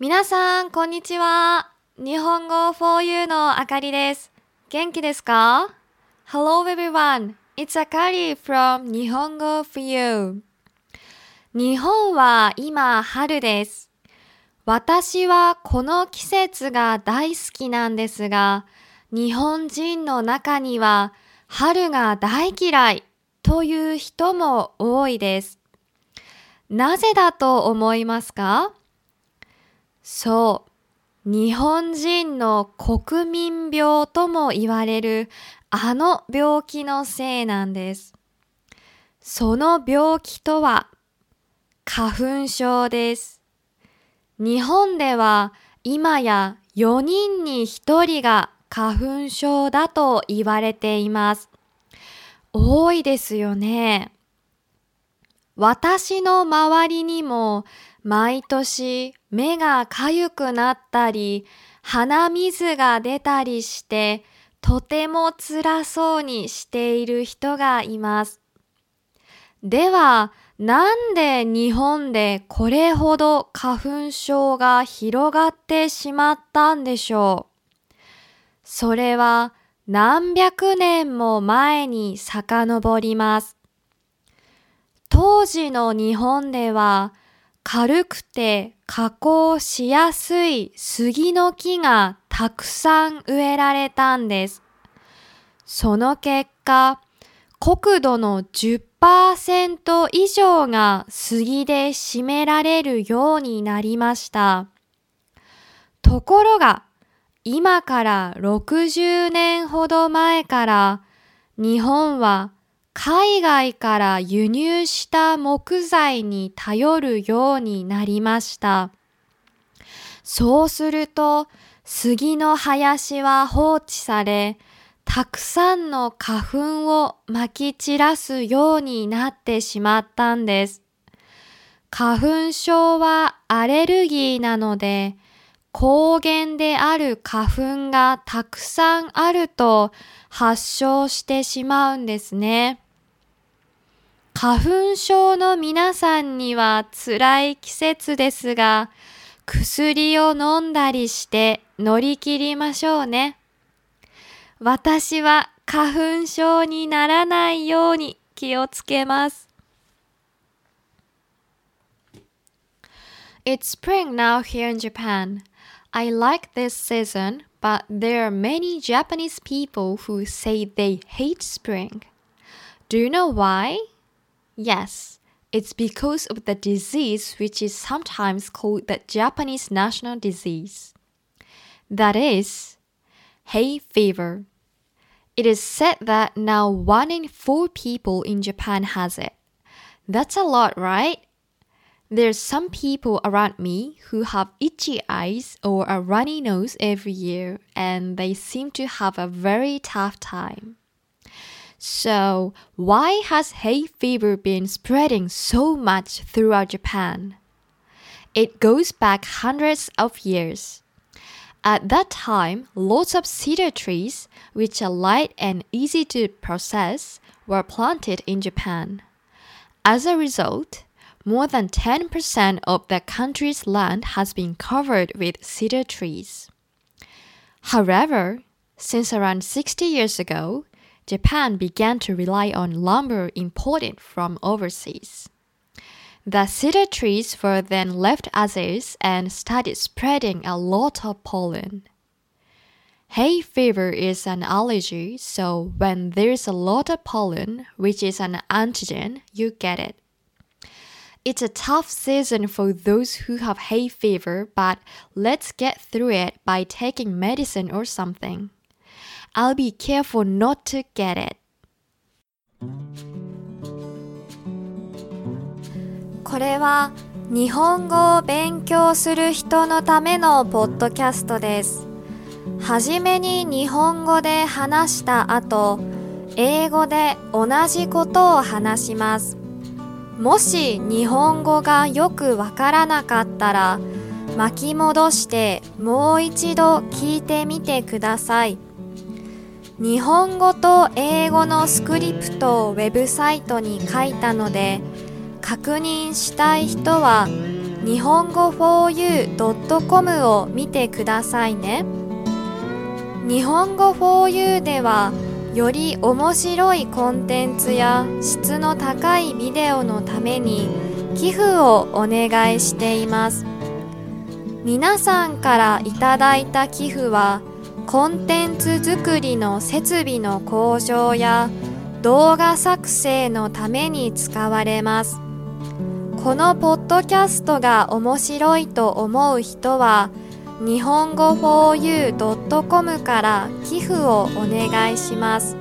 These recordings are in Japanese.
皆さん、こんにちは。日本語 for you のあかりです。元気ですか ?Hello everyone. It's Akari from 日本語 for you. 日本は今春です。私はこの季節が大好きなんですが、日本人の中には春が大嫌いという人も多いです。なぜだと思いますか？そう。日本人の国民病とも言われるあの病気のせいなんです。その病気とは花粉症です。日本では今や4人に1人が花粉症だと言われています。多いですよね。私の周りにも毎年目がかゆくなったり鼻水が出たりしてとても辛そうにしている人がいます。ではなんで日本でこれほど花粉症が広がってしまったんでしょう？それは何百年も前に遡ります。当時の日本では軽くて加工しやすい杉の木がたくさん植えられたんです。その結果、国土の10%以上が杉で占められるようになりました。ところが、今から60年ほど前から日本は海外から輸入した木材に頼るようになりました。そうすると杉の林は放置され、たくさんの花粉をまき散らすようになってしまったんです。花粉症はアレルギーなので、高原である花粉がたくさんあると発症してしまうんですね。花粉症の皆さんには辛い季節ですが、薬を飲んだりして乗り切りましょうね。私は花粉症にならないように気をつけます。It's spring now here in Japan. I like this season, but there are many Japanese people who say they hate spring. Do you know why? Yes, it's because of the disease which is sometimes called the Japanese national disease. That is, hay fever. It is said that now one in four people in Japan has it. That's a lot, right? There's some people around me who have itchy eyes or a runny nose every year, and they seem to have a very tough time. So, why has hay fever been spreading so much throughout Japan? It goes back hundreds of years. At that time, lots of cedar trees, which are light and easy to process, were planted in Japan. As a result, more than 10% of the country's land has been covered with cedar trees. However, since around 60 years ago, Japan began to rely on lumber imported from overseas. The cedar trees were then left as is and started spreading a lot of pollen. Hay fever is an allergy, so when there's a lot of pollen, which is an antigen, you get it. It's a tough season for those who have hay fever, but let's get through it by taking medicine or something. I'll be careful not to get it. これは日本語を勉強する人のためのポッドキャストです。はじめに日本語で話した後、英語で同じことを話します。もし日本語がよくわからなかったら巻き戻してもう一度聞いてみてください。日本語と英語のスクリプトをウェブサイトに書いたので確認したい人は日本語 4u.com を見てくださいね。日本語 4u ではより面白いコンテンツや質の高いビデオのために寄付をお願いしています。皆さんからいただいた寄付はコンテンツ作りの設備の向上や動画作成のために使われます。このポッドキャストが面白いと思う人は日本語 4u.com から寄付をお願いします。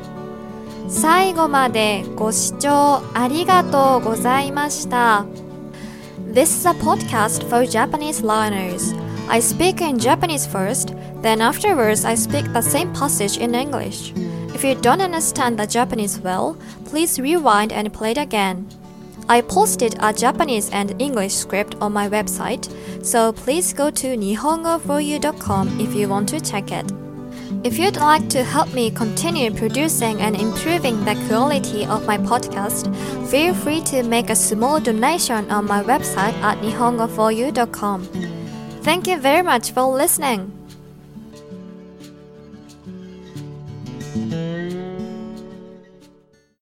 最後までご視聴ありがとうございました。This is a podcast for Japanese learners. I speak in Japanese first, then afterwards I speak the same passage in English. If you don't understand the Japanese well, please rewind and play it again. I posted a Japanese and English script on my website, so please go to nihongo4u.com if you want to check it. If you'd like to help me continue producing and improving the quality of my podcast, feel free to make a small donation on my website at nihongo4u.com. Thank you very much for listening.